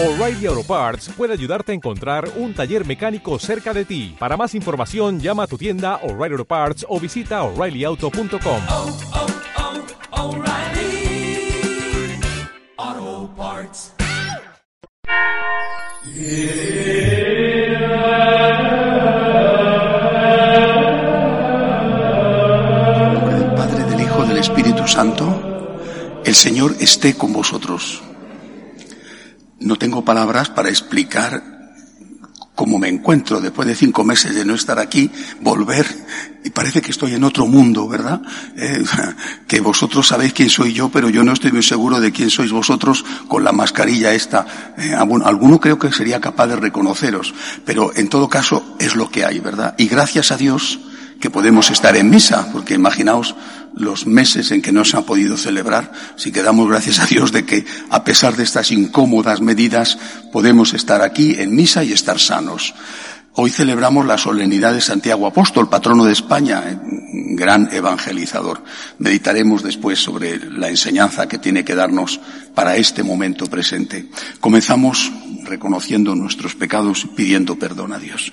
O'Reilly Auto Parts puede ayudarte a encontrar un taller mecánico cerca de ti. Para más información, llama a tu tienda O'Reilly Auto Parts o visita oreillyauto.com. oh, oh, del Padre, del Hijo, del Espíritu Santo, el Señor esté con vosotros. No tengo palabras para explicar cómo me encuentro después de cinco meses de no estar aquí, volver, y parece que estoy en otro mundo, ¿verdad? Eh, que vosotros sabéis quién soy yo, pero yo no estoy muy seguro de quién sois vosotros con la mascarilla esta. Eh, alguno creo que sería capaz de reconoceros, pero en todo caso es lo que hay, ¿verdad? Y gracias a Dios, que podemos estar en misa, porque imaginaos los meses en que no se ha podido celebrar, si que damos gracias a Dios de que a pesar de estas incómodas medidas podemos estar aquí en misa y estar sanos. Hoy celebramos la solemnidad de Santiago Apóstol, patrono de España, eh, gran evangelizador. Meditaremos después sobre la enseñanza que tiene que darnos para este momento presente. Comenzamos reconociendo nuestros pecados y pidiendo perdón a Dios.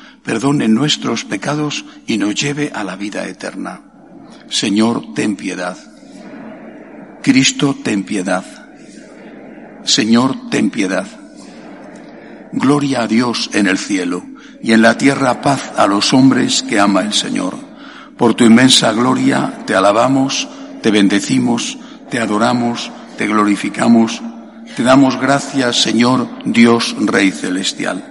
perdone nuestros pecados y nos lleve a la vida eterna. Señor, ten piedad. Cristo, ten piedad. Señor, ten piedad. Gloria a Dios en el cielo y en la tierra paz a los hombres que ama el Señor. Por tu inmensa gloria te alabamos, te bendecimos, te adoramos, te glorificamos, te damos gracias, Señor Dios Rey Celestial.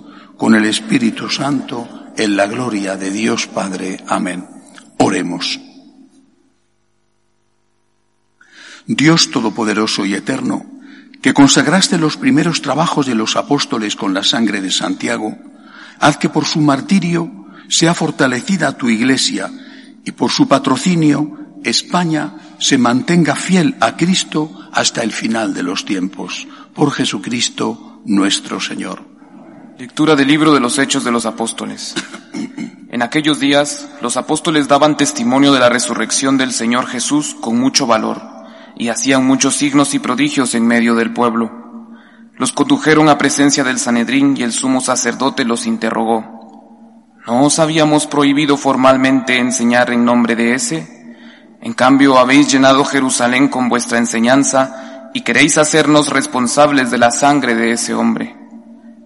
con el Espíritu Santo, en la gloria de Dios Padre. Amén. Oremos. Dios Todopoderoso y Eterno, que consagraste los primeros trabajos de los apóstoles con la sangre de Santiago, haz que por su martirio sea fortalecida tu iglesia y por su patrocinio España se mantenga fiel a Cristo hasta el final de los tiempos. Por Jesucristo nuestro Señor. Lectura del libro de los Hechos de los Apóstoles. En aquellos días los apóstoles daban testimonio de la resurrección del Señor Jesús con mucho valor y hacían muchos signos y prodigios en medio del pueblo. Los condujeron a presencia del Sanedrín y el sumo sacerdote los interrogó. ¿No os habíamos prohibido formalmente enseñar en nombre de ese? En cambio habéis llenado Jerusalén con vuestra enseñanza y queréis hacernos responsables de la sangre de ese hombre.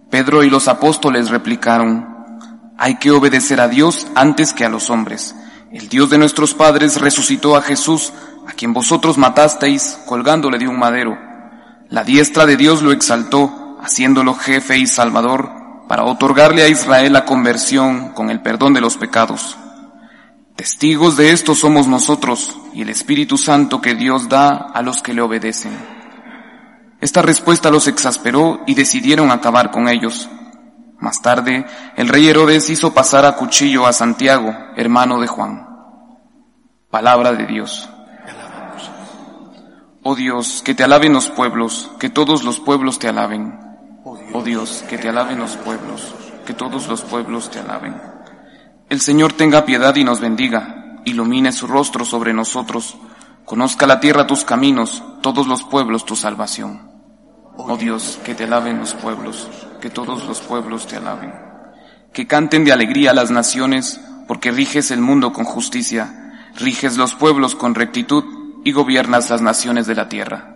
Pedro y los apóstoles replicaron, hay que obedecer a Dios antes que a los hombres. El Dios de nuestros padres resucitó a Jesús, a quien vosotros matasteis colgándole de un madero. La diestra de Dios lo exaltó, haciéndolo jefe y salvador, para otorgarle a Israel la conversión con el perdón de los pecados. Testigos de esto somos nosotros y el Espíritu Santo que Dios da a los que le obedecen. Esta respuesta los exasperó y decidieron acabar con ellos. Más tarde, el rey Herodes hizo pasar a cuchillo a Santiago, hermano de Juan. Palabra de Dios. Oh Dios, que te alaben los pueblos, que todos los pueblos te alaben. Oh Dios, que te alaben los pueblos, que todos los pueblos te alaben. El Señor tenga piedad y nos bendiga, ilumine su rostro sobre nosotros, conozca la tierra tus caminos, todos los pueblos tu salvación. Oh Dios, que te alaben los pueblos, que todos los pueblos te alaben. Que canten de alegría las naciones, porque riges el mundo con justicia, riges los pueblos con rectitud y gobiernas las naciones de la tierra.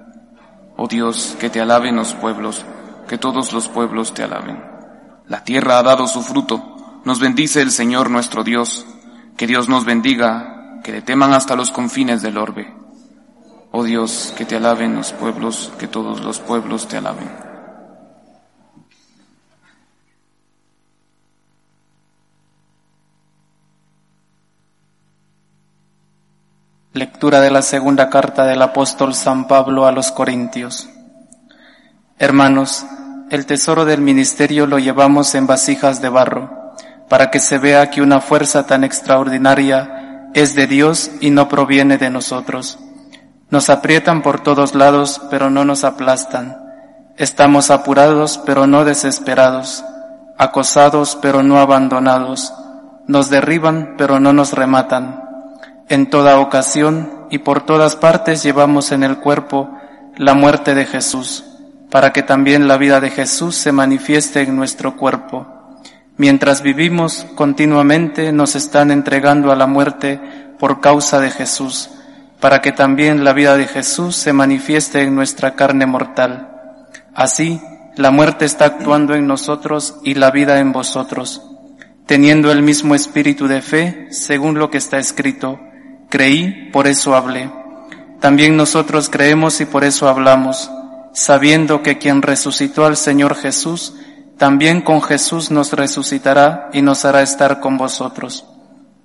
Oh Dios, que te alaben los pueblos, que todos los pueblos te alaben. La tierra ha dado su fruto. Nos bendice el Señor nuestro Dios. Que Dios nos bendiga, que le teman hasta los confines del orbe. Oh Dios, que te alaben los pueblos, que todos los pueblos te alaben. Lectura de la segunda carta del apóstol San Pablo a los Corintios. Hermanos, el tesoro del ministerio lo llevamos en vasijas de barro, para que se vea que una fuerza tan extraordinaria es de Dios y no proviene de nosotros. Nos aprietan por todos lados, pero no nos aplastan. Estamos apurados, pero no desesperados, acosados, pero no abandonados. Nos derriban, pero no nos rematan en toda ocasión y por todas partes llevamos en el cuerpo la muerte de Jesús, para que también la vida de Jesús se manifieste en nuestro cuerpo. Mientras vivimos continuamente nos están entregando a la muerte por causa de Jesús, para que también la vida de Jesús se manifieste en nuestra carne mortal. Así, la muerte está actuando en nosotros y la vida en vosotros, teniendo el mismo espíritu de fe, según lo que está escrito, Creí, por eso hablé. También nosotros creemos y por eso hablamos, sabiendo que quien resucitó al Señor Jesús, también con Jesús nos resucitará y nos hará estar con vosotros.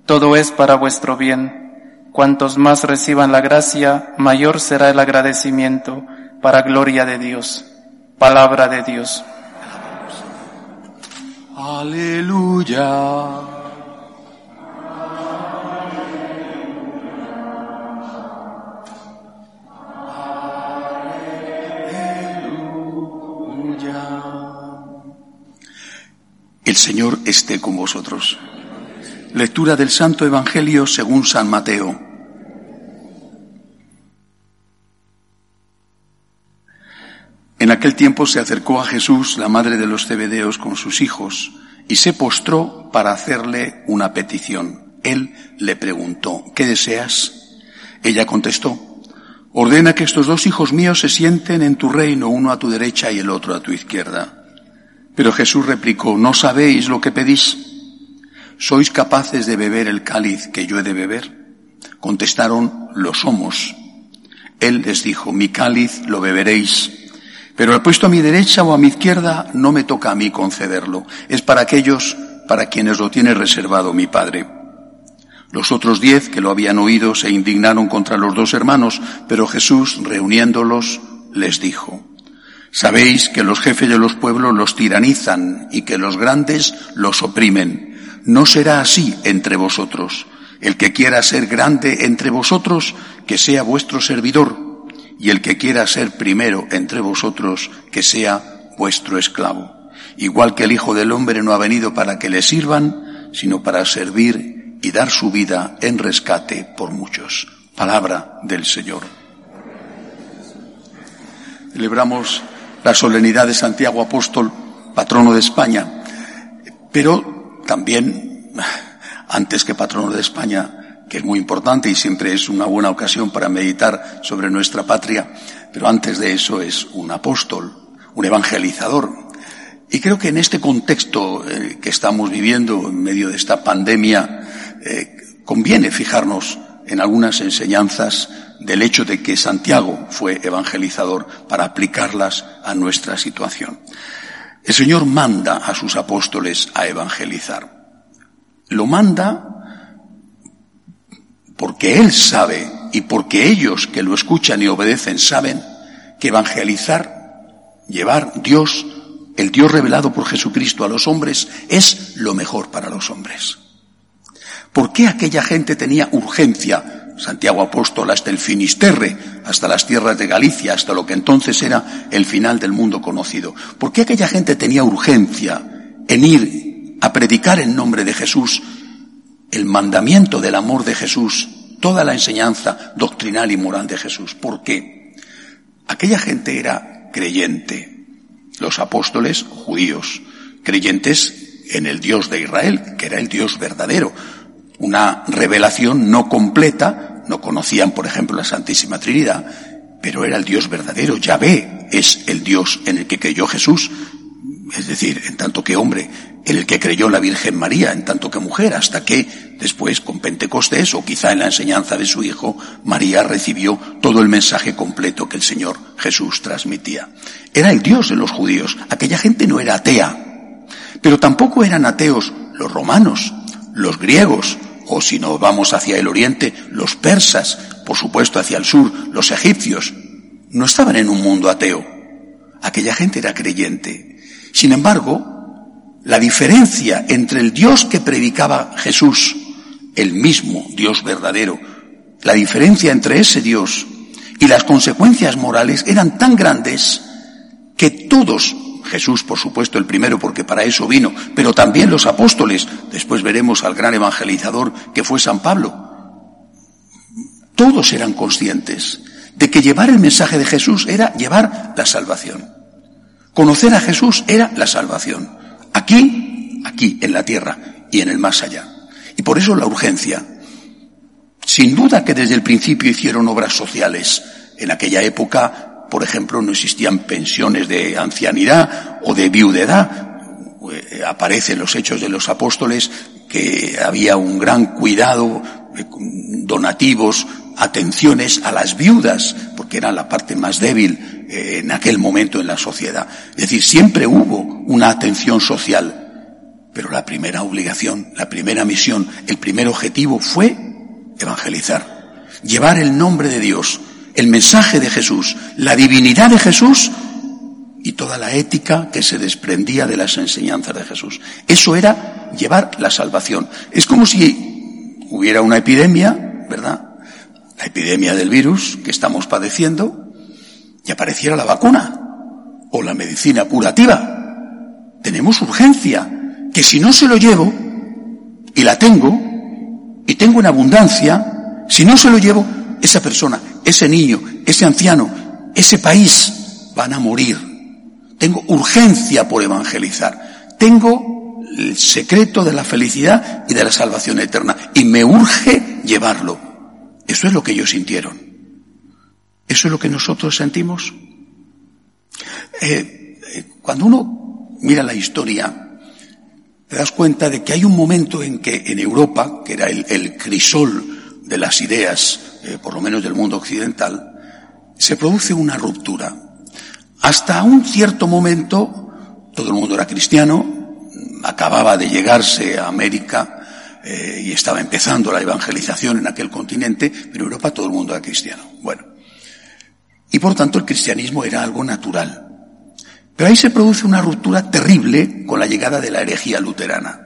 Todo es para vuestro bien. Cuantos más reciban la gracia, mayor será el agradecimiento para gloria de Dios. Palabra de Dios. Aleluya. El Señor esté con vosotros. Lectura del Santo Evangelio según San Mateo. En aquel tiempo se acercó a Jesús la madre de los cebedeos con sus hijos y se postró para hacerle una petición. Él le preguntó, ¿qué deseas? Ella contestó, ordena que estos dos hijos míos se sienten en tu reino, uno a tu derecha y el otro a tu izquierda. Pero Jesús replicó, ¿no sabéis lo que pedís? ¿Sois capaces de beber el cáliz que yo he de beber? Contestaron, lo somos. Él les dijo, mi cáliz lo beberéis, pero el puesto a mi derecha o a mi izquierda no me toca a mí concederlo, es para aquellos para quienes lo tiene reservado mi Padre. Los otros diez que lo habían oído se indignaron contra los dos hermanos, pero Jesús, reuniéndolos, les dijo, Sabéis que los jefes de los pueblos los tiranizan y que los grandes los oprimen. No será así entre vosotros. El que quiera ser grande entre vosotros, que sea vuestro servidor, y el que quiera ser primero entre vosotros, que sea vuestro esclavo. Igual que el Hijo del Hombre no ha venido para que le sirvan, sino para servir y dar su vida en rescate por muchos. Palabra del Señor. Celebramos la solemnidad de Santiago Apóstol, patrono de España, pero también, antes que patrono de España, que es muy importante y siempre es una buena ocasión para meditar sobre nuestra patria, pero antes de eso es un apóstol, un evangelizador. Y creo que en este contexto eh, que estamos viviendo, en medio de esta pandemia, eh, conviene fijarnos en algunas enseñanzas del hecho de que Santiago fue evangelizador para aplicarlas a nuestra situación. El Señor manda a sus apóstoles a evangelizar. Lo manda porque Él sabe y porque ellos que lo escuchan y obedecen saben que evangelizar, llevar Dios, el Dios revelado por Jesucristo a los hombres, es lo mejor para los hombres. ¿Por qué aquella gente tenía urgencia Santiago Apóstol hasta el Finisterre, hasta las tierras de Galicia, hasta lo que entonces era el final del mundo conocido. ¿Por qué aquella gente tenía urgencia en ir a predicar en nombre de Jesús el mandamiento del amor de Jesús, toda la enseñanza doctrinal y moral de Jesús? ¿Por qué? Aquella gente era creyente, los apóstoles judíos, creyentes en el Dios de Israel, que era el Dios verdadero, una revelación no completa, no conocían, por ejemplo, la Santísima Trinidad, pero era el Dios verdadero. Yahvé es el Dios en el que creyó Jesús, es decir, en tanto que hombre, el que creyó la Virgen María, en tanto que mujer, hasta que después, con Pentecostés, o quizá en la enseñanza de su hijo, María recibió todo el mensaje completo que el Señor Jesús transmitía. Era el Dios de los judíos. Aquella gente no era atea, pero tampoco eran ateos los romanos, los griegos, o si nos vamos hacia el oriente, los persas, por supuesto hacia el sur, los egipcios. No estaban en un mundo ateo. Aquella gente era creyente. Sin embargo, la diferencia entre el Dios que predicaba Jesús, el mismo Dios verdadero, la diferencia entre ese Dios y las consecuencias morales eran tan grandes que todos, Jesús por supuesto el primero porque para eso vino, pero también los apóstoles, después veremos al gran evangelizador que fue San Pablo, todos eran conscientes de que llevar el mensaje de Jesús era llevar la salvación. Conocer a Jesús era la salvación. Aquí, aquí, en la tierra y en el más allá. Y por eso la urgencia. Sin duda que desde el principio hicieron obras sociales. En aquella época, por ejemplo, no existían pensiones de ancianidad o de viudedad. Eh, aparecen los hechos de los apóstoles que había un gran cuidado, eh, donativos, atenciones a las viudas, porque era la parte más débil en aquel momento en la sociedad. Es decir, siempre hubo una atención social. Pero la primera obligación, la primera misión, el primer objetivo fue evangelizar. Llevar el nombre de Dios, el mensaje de Jesús, la divinidad de Jesús y toda la ética que se desprendía de las enseñanzas de Jesús. Eso era llevar la salvación. Es como si hubiera una epidemia, ¿verdad? la epidemia del virus que estamos padeciendo y apareciera la vacuna o la medicina curativa. Tenemos urgencia, que si no se lo llevo y la tengo y tengo en abundancia, si no se lo llevo, esa persona, ese niño, ese anciano, ese país van a morir. Tengo urgencia por evangelizar. Tengo el secreto de la felicidad y de la salvación eterna y me urge llevarlo. Eso es lo que ellos sintieron. Eso es lo que nosotros sentimos. Eh, eh, cuando uno mira la historia, te das cuenta de que hay un momento en que en Europa, que era el, crisol de las ideas, eh, por lo menos del mundo occidental, se produce una ruptura. Hasta un cierto momento, todo el mundo era cristiano, acababa de llegarse a América y estaba empezando la evangelización en aquel continente, pero en Europa todo el mundo era cristiano. Bueno. Y por tanto el cristianismo era algo natural. Pero ahí se produce una ruptura terrible con la llegada de la herejía luterana.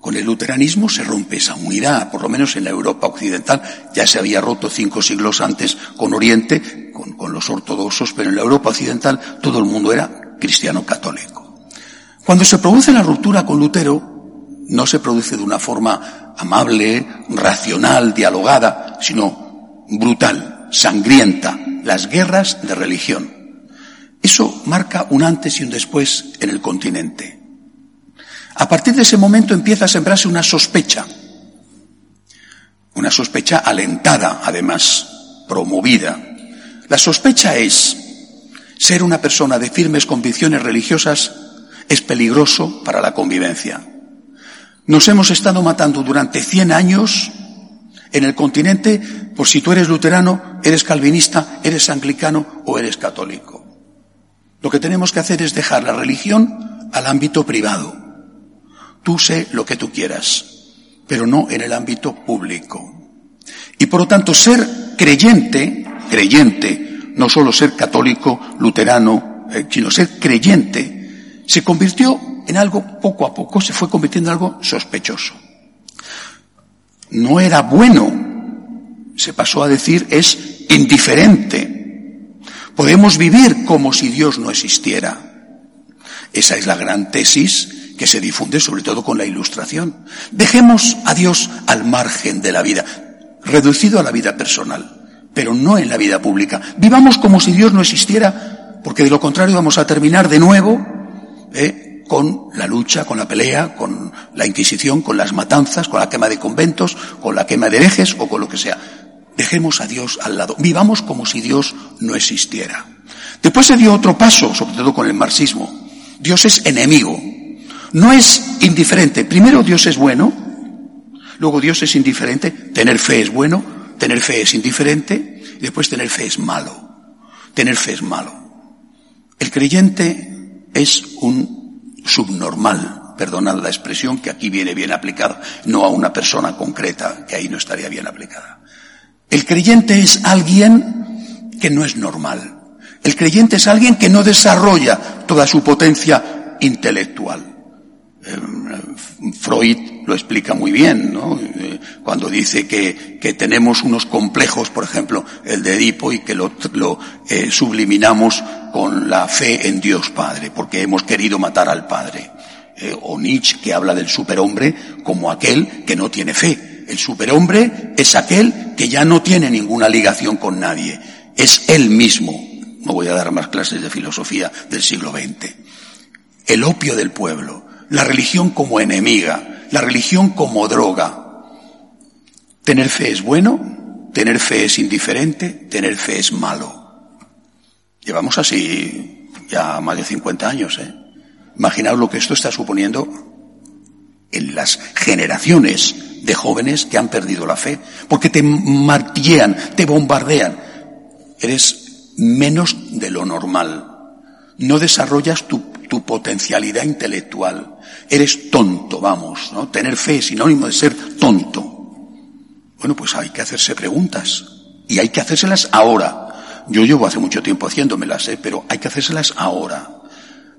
Con el luteranismo se rompe esa unidad, por lo menos en la Europa occidental. Ya se había roto cinco siglos antes con Oriente, con, con los ortodoxos, pero en la Europa occidental todo el mundo era cristiano católico. Cuando se produce la ruptura con Lutero, no se produce de una forma amable, racional, dialogada, sino brutal, sangrienta, las guerras de religión. Eso marca un antes y un después en el continente. A partir de ese momento empieza a sembrarse una sospecha, una sospecha alentada, además, promovida. La sospecha es ser una persona de firmes convicciones religiosas es peligroso para la convivencia. Nos hemos estado matando durante 100 años en el continente por si tú eres luterano, eres calvinista, eres anglicano o eres católico. Lo que tenemos que hacer es dejar la religión al ámbito privado. Tú sé lo que tú quieras, pero no en el ámbito público. Y por lo tanto, ser creyente, creyente, no solo ser católico, luterano, eh, sino ser creyente, se convirtió en algo poco a poco se fue convirtiendo en algo sospechoso. No era bueno, se pasó a decir es indiferente. Podemos vivir como si Dios no existiera. Esa es la gran tesis que se difunde sobre todo con la ilustración. Dejemos a Dios al margen de la vida, reducido a la vida personal, pero no en la vida pública. Vivamos como si Dios no existiera, porque de lo contrario vamos a terminar de nuevo ¿eh? Con la lucha, con la pelea, con la Inquisición, con las matanzas, con la quema de conventos, con la quema de herejes o con lo que sea. Dejemos a Dios al lado. Vivamos como si Dios no existiera. Después se dio otro paso, sobre todo con el marxismo. Dios es enemigo. No es indiferente. Primero Dios es bueno, luego Dios es indiferente. Tener fe es bueno, tener fe es indiferente, y después tener fe es malo. Tener fe es malo. El creyente es un subnormal, perdonad la expresión que aquí viene bien aplicada, no a una persona concreta, que ahí no estaría bien aplicada. El creyente es alguien que no es normal. El creyente es alguien que no desarrolla toda su potencia intelectual. Eh, Freud lo explica muy bien, ¿no? Eh, cuando dice que, que, tenemos unos complejos, por ejemplo, el de Edipo, y que lo, eh, subliminamos con la fe en Dios Padre, porque hemos querido matar al Padre. Eh, o Nietzsche, que habla del superhombre como aquel que no tiene fe. El superhombre es aquel que ya no tiene ninguna ligación con nadie. Es él mismo. No voy a dar más clases de filosofía del siglo XX. El opio del pueblo la religión como enemiga, la religión como droga. Tener fe es bueno, tener fe es indiferente, tener fe es malo. Llevamos así ya más de 50 años, ¿eh? Imaginaos lo que esto está suponiendo en las generaciones de jóvenes que han perdido la fe, porque te martillean, te bombardean. Eres menos de lo normal. No desarrollas tu, tu potencialidad intelectual eres tonto, vamos, ¿no? Tener fe es sinónimo de ser tonto. Bueno, pues hay que hacerse preguntas y hay que hacérselas ahora. Yo llevo hace mucho tiempo haciéndomelas, ¿eh? pero hay que hacérselas ahora.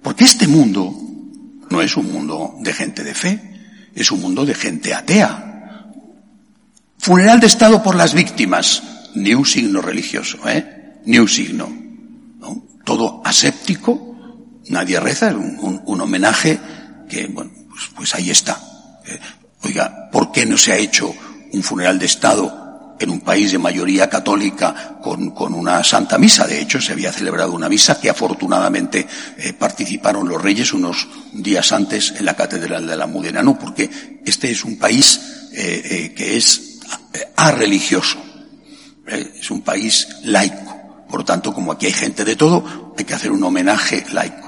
Porque este mundo no es un mundo de gente de fe, es un mundo de gente atea. Funeral de Estado por las víctimas, ni un signo religioso, ¿eh? Ni un signo. ¿no? Todo aséptico, nadie reza, un, un, un homenaje que, bueno, pues, pues ahí está. Eh, oiga, ¿por qué no se ha hecho un funeral de Estado en un país de mayoría católica con, con una santa misa? De hecho, se había celebrado una misa que afortunadamente eh, participaron los reyes unos días antes en la Catedral de la Mudena. No, porque este es un país eh, que es arreligioso. Es un país laico. Por tanto, como aquí hay gente de todo, hay que hacer un homenaje laico.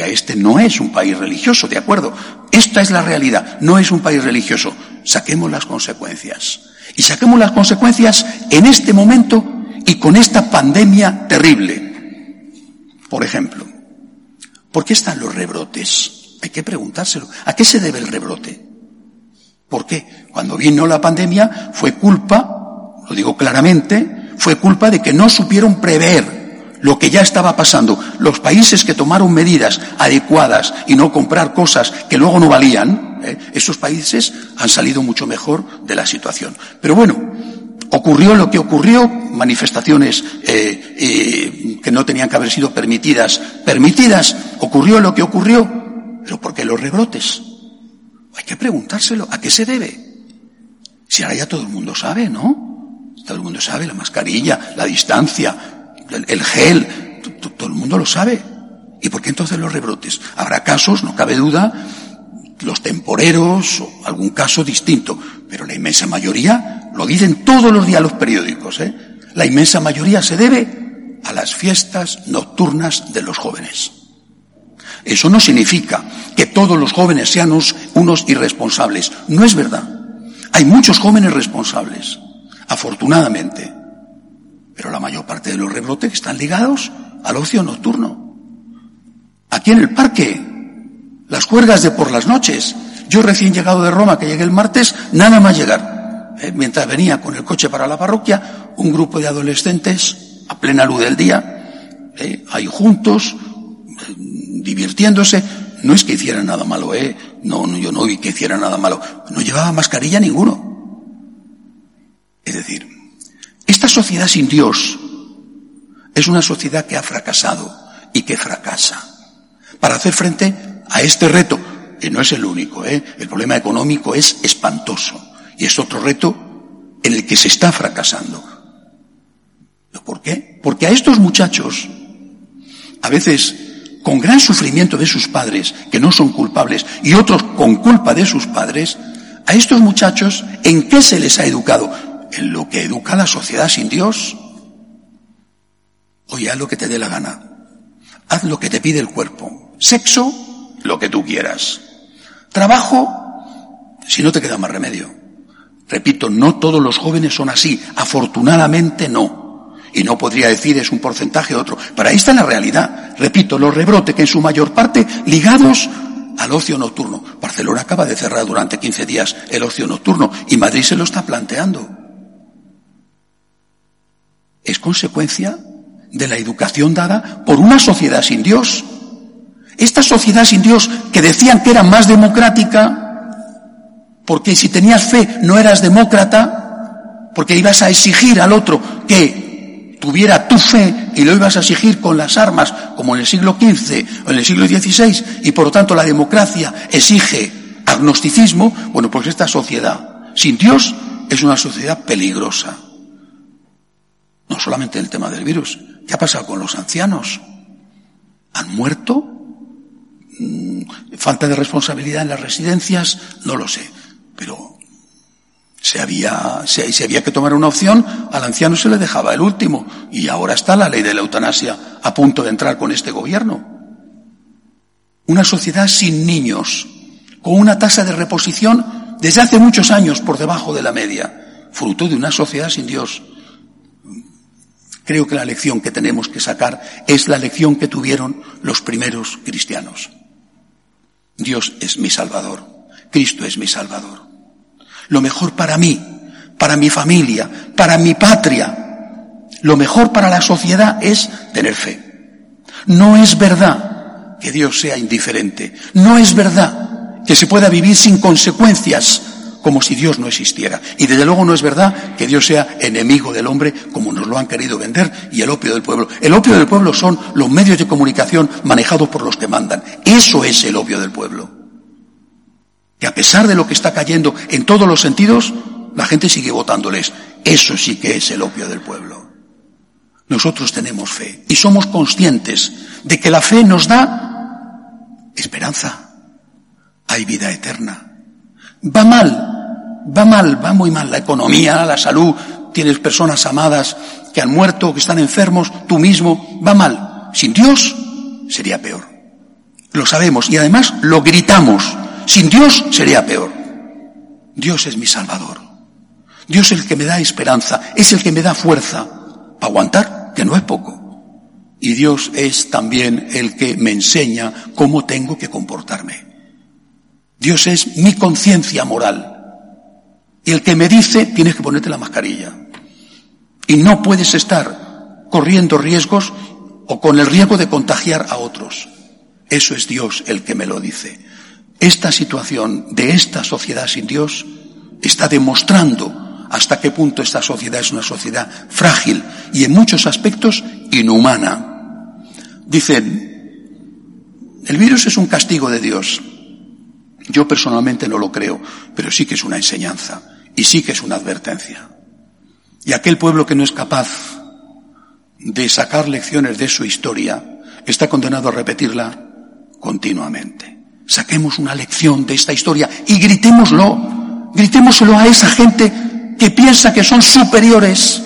Este no es un país religioso, ¿de acuerdo? Esta es la realidad, no es un país religioso. Saquemos las consecuencias. Y saquemos las consecuencias en este momento y con esta pandemia terrible. Por ejemplo, ¿por qué están los rebrotes? Hay que preguntárselo. ¿A qué se debe el rebrote? ¿Por qué? Cuando vino la pandemia fue culpa, lo digo claramente, fue culpa de que no supieron prever lo que ya estaba pasando. Los países que tomaron medidas adecuadas y no comprar cosas que luego no valían, ¿eh? esos países han salido mucho mejor de la situación. Pero bueno, ocurrió lo que ocurrió, manifestaciones eh, eh, que no tenían que haber sido permitidas, permitidas, ocurrió lo que ocurrió, pero ¿por qué los rebrotes? Hay que preguntárselo, ¿a qué se debe? Si ahora ya todo el mundo sabe, ¿no? Todo el mundo sabe, la mascarilla, la distancia, el gel, todo el mundo lo sabe. ¿Y por qué entonces los rebrotes? Habrá casos, no cabe duda, los temporeros o algún caso distinto, pero la inmensa mayoría, lo dicen todos los días los periódicos, ¿eh? la inmensa mayoría se debe a las fiestas nocturnas de los jóvenes. Eso no significa que todos los jóvenes sean unos, unos irresponsables. No es verdad. Hay muchos jóvenes responsables, afortunadamente. Pero la mayor parte de los rebrotes están ligados al ocio nocturno. Aquí en el parque, las cuerdas de por las noches. Yo recién llegado de Roma, que llegué el martes, nada más llegar. Eh, mientras venía con el coche para la parroquia, un grupo de adolescentes, a plena luz del día, eh, ahí juntos, eh, divirtiéndose. No es que hicieran nada malo, eh. No, no, yo no vi que hicieran nada malo. No llevaba mascarilla ninguno. Es decir, esta sociedad sin Dios es una sociedad que ha fracasado y que fracasa. Para hacer frente a este reto, que no es el único, ¿eh? el problema económico es espantoso y es otro reto en el que se está fracasando. ¿Por qué? Porque a estos muchachos, a veces con gran sufrimiento de sus padres, que no son culpables, y otros con culpa de sus padres, a estos muchachos, ¿en qué se les ha educado? En lo que educa la sociedad sin Dios. Oye, haz lo que te dé la gana. Haz lo que te pide el cuerpo. Sexo, lo que tú quieras. Trabajo, si no te queda más remedio. Repito, no todos los jóvenes son así. Afortunadamente no. Y no podría decir es un porcentaje otro. Pero ahí está la realidad. Repito, los rebrotes que en su mayor parte ligados al ocio nocturno. Barcelona acaba de cerrar durante 15 días el ocio nocturno y Madrid se lo está planteando. Es consecuencia de la educación dada por una sociedad sin Dios. Esta sociedad sin Dios que decían que era más democrática, porque si tenías fe no eras demócrata, porque ibas a exigir al otro que tuviera tu fe y lo ibas a exigir con las armas, como en el siglo XV o en el siglo XVI, y por lo tanto la democracia exige agnosticismo, bueno, pues esta sociedad sin Dios es una sociedad peligrosa. No solamente el tema del virus, ¿qué ha pasado con los ancianos? ¿Han muerto? Mm, ¿Falta de responsabilidad en las residencias? No lo sé. Pero se había, se, se había que tomar una opción, al anciano se le dejaba el último. Y ahora está la ley de la eutanasia a punto de entrar con este gobierno. Una sociedad sin niños, con una tasa de reposición desde hace muchos años por debajo de la media, fruto de una sociedad sin Dios. Creo que la lección que tenemos que sacar es la lección que tuvieron los primeros cristianos. Dios es mi Salvador, Cristo es mi Salvador. Lo mejor para mí, para mi familia, para mi patria, lo mejor para la sociedad es tener fe. No es verdad que Dios sea indiferente, no es verdad que se pueda vivir sin consecuencias como si Dios no existiera. Y desde luego no es verdad que Dios sea enemigo del hombre como nos lo han querido vender y el opio del pueblo. El opio del pueblo son los medios de comunicación manejados por los que mandan. Eso es el opio del pueblo. Que a pesar de lo que está cayendo en todos los sentidos, la gente sigue votándoles. Eso sí que es el opio del pueblo. Nosotros tenemos fe y somos conscientes de que la fe nos da esperanza. Hay vida eterna. Va mal, va mal, va muy mal la economía, la salud, tienes personas amadas que han muerto, que están enfermos, tú mismo, va mal. Sin Dios sería peor. Lo sabemos y además lo gritamos. Sin Dios sería peor. Dios es mi Salvador. Dios es el que me da esperanza, es el que me da fuerza para aguantar, que no es poco. Y Dios es también el que me enseña cómo tengo que comportarme. Dios es mi conciencia moral. Y el que me dice, tienes que ponerte la mascarilla. Y no puedes estar corriendo riesgos o con el riesgo de contagiar a otros. Eso es Dios el que me lo dice. Esta situación de esta sociedad sin Dios está demostrando hasta qué punto esta sociedad es una sociedad frágil y en muchos aspectos inhumana. Dicen, el virus es un castigo de Dios. Yo personalmente no lo creo, pero sí que es una enseñanza y sí que es una advertencia. Y aquel pueblo que no es capaz de sacar lecciones de su historia está condenado a repetirla continuamente. Saquemos una lección de esta historia y gritémoslo, gritémoslo a esa gente que piensa que son superiores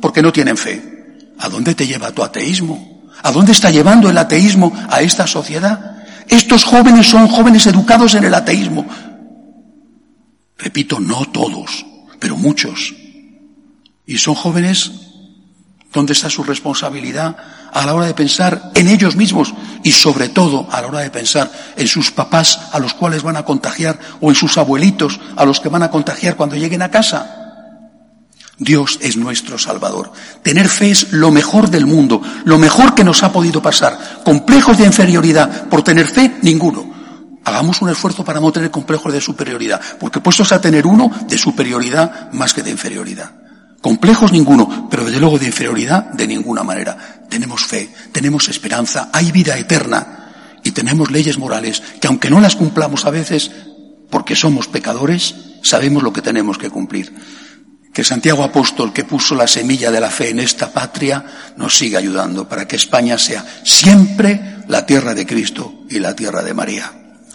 porque no tienen fe. ¿A dónde te lleva tu ateísmo? ¿A dónde está llevando el ateísmo a esta sociedad? Estos jóvenes son jóvenes educados en el ateísmo. Repito, no todos, pero muchos. Y son jóvenes donde está su responsabilidad a la hora de pensar en ellos mismos y sobre todo a la hora de pensar en sus papás a los cuales van a contagiar o en sus abuelitos a los que van a contagiar cuando lleguen a casa. Dios es nuestro Salvador. Tener fe es lo mejor del mundo, lo mejor que nos ha podido pasar. Complejos de inferioridad por tener fe, ninguno. Hagamos un esfuerzo para no tener complejos de superioridad, porque puestos a tener uno de superioridad más que de inferioridad. Complejos ninguno, pero desde luego de inferioridad de ninguna manera. Tenemos fe, tenemos esperanza, hay vida eterna y tenemos leyes morales que aunque no las cumplamos a veces, porque somos pecadores, sabemos lo que tenemos que cumplir que Santiago Apóstol, que puso la semilla de la fe en esta patria, nos siga ayudando para que España sea siempre la tierra de Cristo y la tierra de María.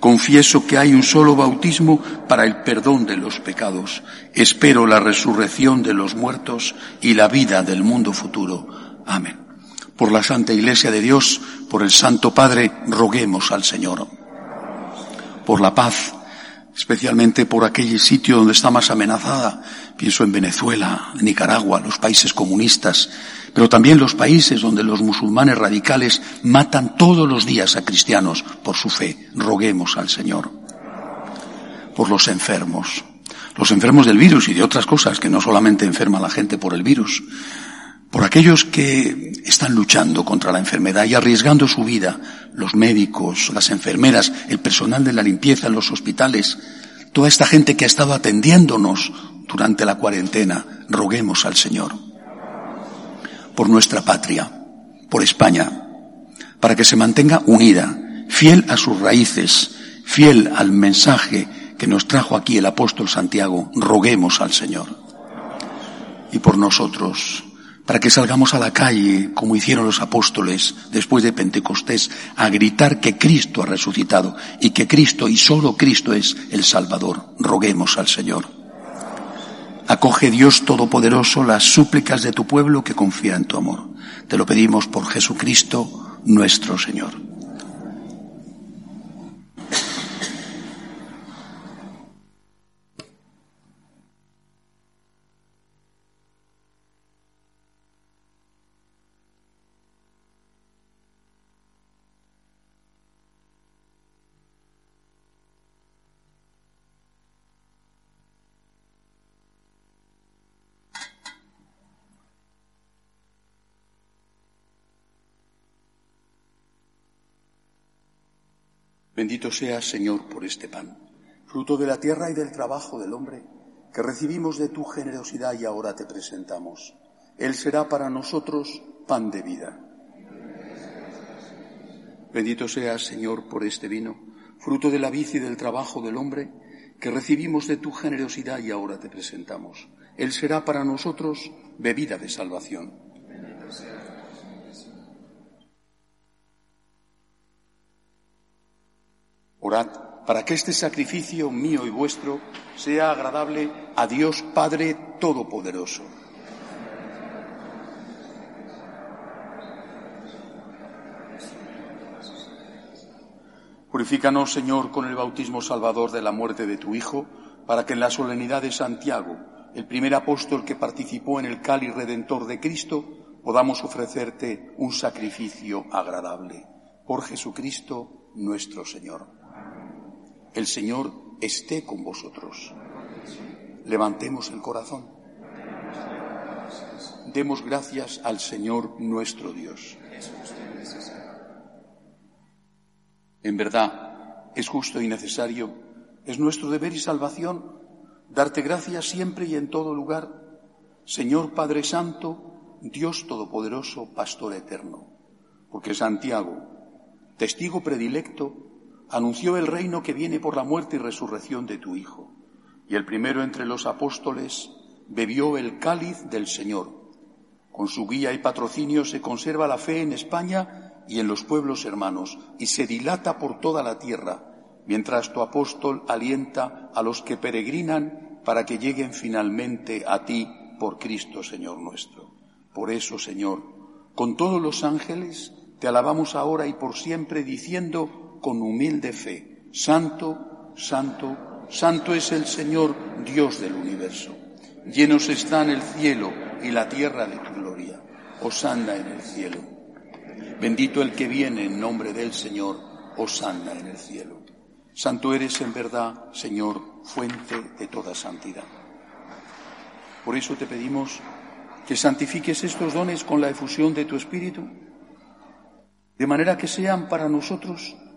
Confieso que hay un solo bautismo para el perdón de los pecados. Espero la resurrección de los muertos y la vida del mundo futuro. Amén por la Santa Iglesia de Dios, por el Santo Padre, roguemos al Señor. Por la paz, especialmente por aquel sitio donde está más amenazada, pienso en Venezuela, Nicaragua, los países comunistas, pero también los países donde los musulmanes radicales matan todos los días a cristianos por su fe. Roguemos al Señor. Por los enfermos, los enfermos del virus y de otras cosas, que no solamente enferma a la gente por el virus, por aquellos que están luchando contra la enfermedad y arriesgando su vida, los médicos, las enfermeras, el personal de la limpieza en los hospitales, toda esta gente que ha estado atendiéndonos durante la cuarentena, roguemos al Señor por nuestra patria, por España, para que se mantenga unida, fiel a sus raíces, fiel al mensaje que nos trajo aquí el apóstol Santiago, roguemos al Señor. Y por nosotros, para que salgamos a la calle, como hicieron los apóstoles después de Pentecostés, a gritar que Cristo ha resucitado y que Cristo y solo Cristo es el Salvador. Roguemos al Señor. Acoge Dios Todopoderoso las súplicas de tu pueblo que confía en tu amor. Te lo pedimos por Jesucristo nuestro Señor. Bendito seas, Señor, por este pan, fruto de la tierra y del trabajo del hombre, que recibimos de tu generosidad y ahora te presentamos. Él será para nosotros pan de vida. Bendito seas, Señor, por este vino, fruto de la vid y del trabajo del hombre, que recibimos de tu generosidad y ahora te presentamos. Él será para nosotros bebida de salvación. Orad para que este sacrificio mío y vuestro sea agradable a Dios Padre Todopoderoso. Purifícanos, Señor, con el bautismo salvador de la muerte de tu Hijo, para que en la solemnidad de Santiago, el primer apóstol que participó en el cáliz redentor de Cristo, podamos ofrecerte un sacrificio agradable. Por Jesucristo nuestro Señor. El Señor esté con vosotros. Levantemos el corazón. Demos gracias al Señor nuestro Dios. En verdad, es justo y necesario, es nuestro deber y salvación darte gracias siempre y en todo lugar, Señor Padre Santo, Dios Todopoderoso, Pastor Eterno, porque Santiago, testigo predilecto, anunció el reino que viene por la muerte y resurrección de tu Hijo. Y el primero entre los apóstoles bebió el cáliz del Señor. Con su guía y patrocinio se conserva la fe en España y en los pueblos hermanos y se dilata por toda la tierra, mientras tu apóstol alienta a los que peregrinan para que lleguen finalmente a ti por Cristo Señor nuestro. Por eso, Señor, con todos los ángeles, te alabamos ahora y por siempre diciendo con humilde fe, Santo, Santo, Santo es el Señor, Dios del universo. Llenos están el cielo y la tierra de tu gloria. Osanda en el cielo. Bendito el que viene en nombre del Señor. Osanda en el cielo. Santo eres en verdad, Señor, fuente de toda santidad. Por eso te pedimos que santifiques estos dones con la efusión de tu Espíritu, de manera que sean para nosotros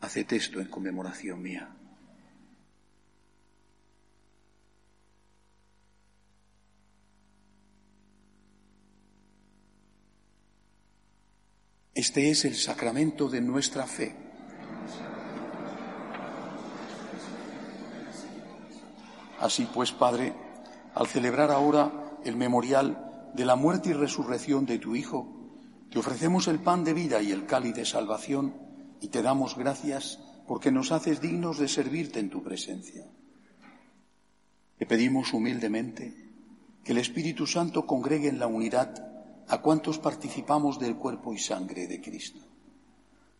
Haced esto en conmemoración mía. Este es el sacramento de nuestra fe. Así pues, Padre, al celebrar ahora el memorial de la muerte y resurrección de tu Hijo, te ofrecemos el pan de vida y el cáliz de salvación y te damos gracias porque nos haces dignos de servirte en tu presencia. Te pedimos humildemente que el Espíritu Santo congregue en la unidad a cuantos participamos del cuerpo y sangre de Cristo.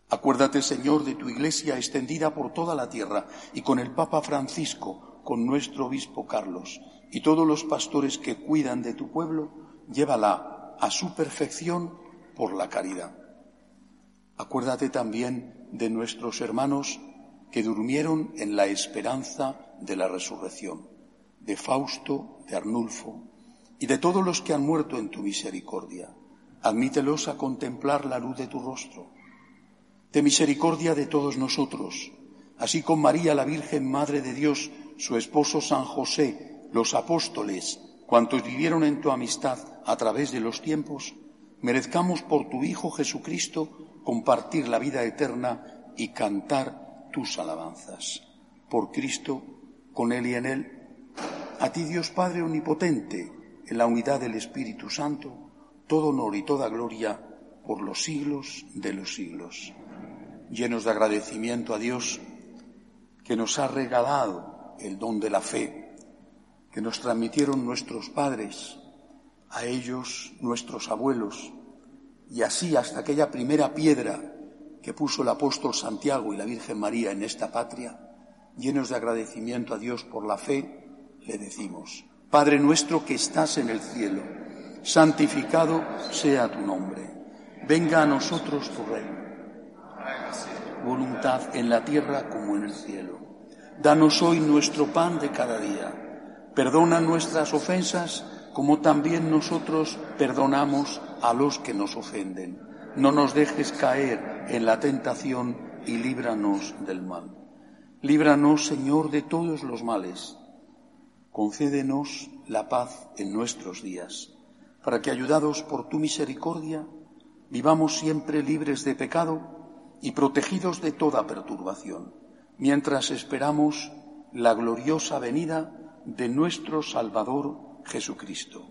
Acuérdate, Señor, de tu iglesia extendida por toda la tierra y con el Papa Francisco, con nuestro obispo Carlos y todos los pastores que cuidan de tu pueblo, llévala a su perfección por la caridad. Acuérdate también de nuestros hermanos que durmieron en la esperanza de la resurrección, de Fausto, de Arnulfo y de todos los que han muerto en tu misericordia. Admítelos a contemplar la luz de tu rostro. De misericordia de todos nosotros, así con María la Virgen Madre de Dios, su esposo San José, los apóstoles, cuantos vivieron en tu amistad a través de los tiempos, merezcamos por tu Hijo Jesucristo compartir la vida eterna y cantar tus alabanzas. Por Cristo, con Él y en Él, a ti Dios Padre Omnipotente, en la unidad del Espíritu Santo, todo honor y toda gloria por los siglos de los siglos. Llenos de agradecimiento a Dios que nos ha regalado el don de la fe, que nos transmitieron nuestros padres, a ellos nuestros abuelos, y así hasta aquella primera piedra que puso el apóstol Santiago y la Virgen María en esta patria, llenos de agradecimiento a Dios por la fe, le decimos, Padre nuestro que estás en el cielo, santificado sea tu nombre, venga a nosotros tu reino, voluntad en la tierra como en el cielo. Danos hoy nuestro pan de cada día, perdona nuestras ofensas, como también nosotros perdonamos a los que nos ofenden. No nos dejes caer en la tentación y líbranos del mal. Líbranos, Señor, de todos los males. Concédenos la paz en nuestros días, para que, ayudados por tu misericordia, vivamos siempre libres de pecado y protegidos de toda perturbación, mientras esperamos la gloriosa venida de nuestro Salvador Jesucristo.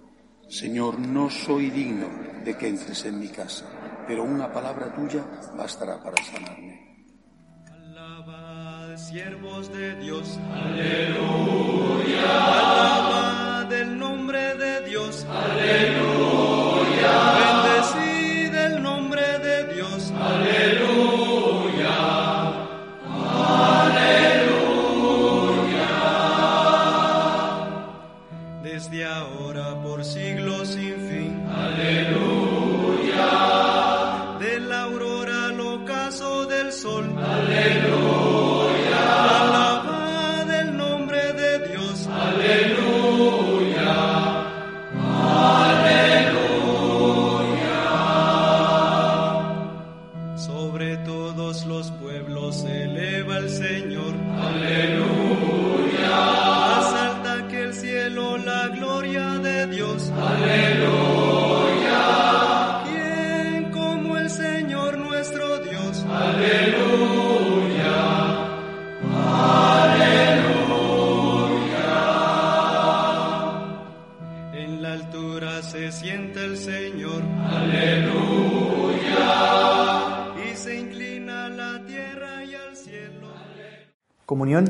Señor, no soy digno de que entres en mi casa, pero una palabra tuya bastará para sanarme. Alabad, siervos de Dios. Aleluya.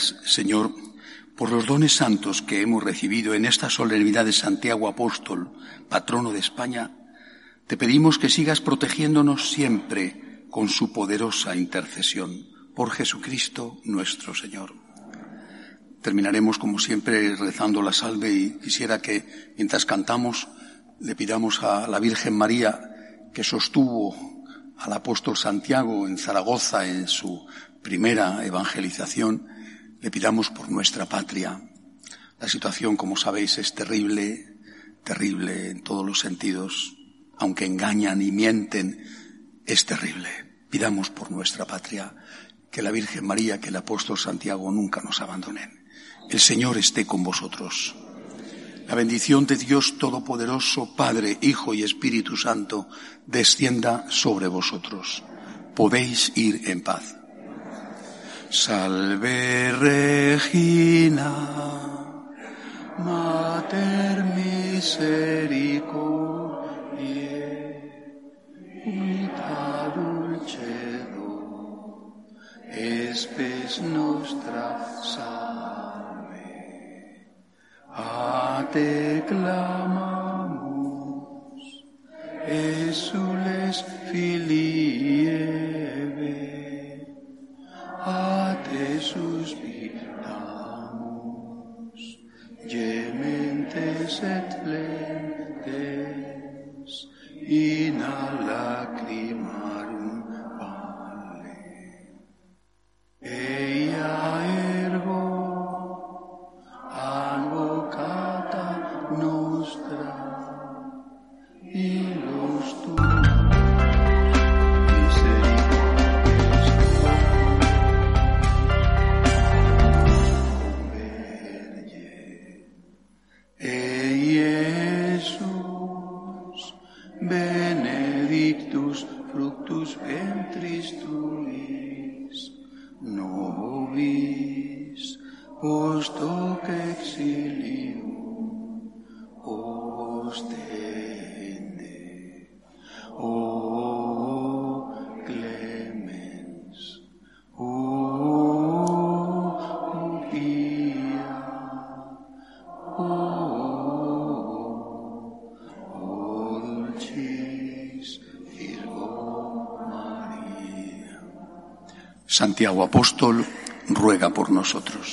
Señor, por los dones santos que hemos recibido en esta solemnidad de Santiago Apóstol, patrono de España, te pedimos que sigas protegiéndonos siempre con su poderosa intercesión por Jesucristo nuestro Señor. Terminaremos como siempre rezando la salve y quisiera que mientras cantamos le pidamos a la Virgen María que sostuvo al apóstol Santiago en Zaragoza en su primera evangelización, le pidamos por nuestra patria. La situación, como sabéis, es terrible, terrible en todos los sentidos, aunque engañan y mienten, es terrible. Pidamos por nuestra patria que la Virgen María, que el apóstol Santiago nunca nos abandonen. El Señor esté con vosotros. La bendición de Dios Todopoderoso, Padre, Hijo y Espíritu Santo, descienda sobre vosotros. Podéis ir en paz. Salve Regina, Mater misericordiae, unita dulcedo, espes nostra salve. A te clamamus, exules filii te suspiramus, gementes Santiago Apóstol ruega por nosotros.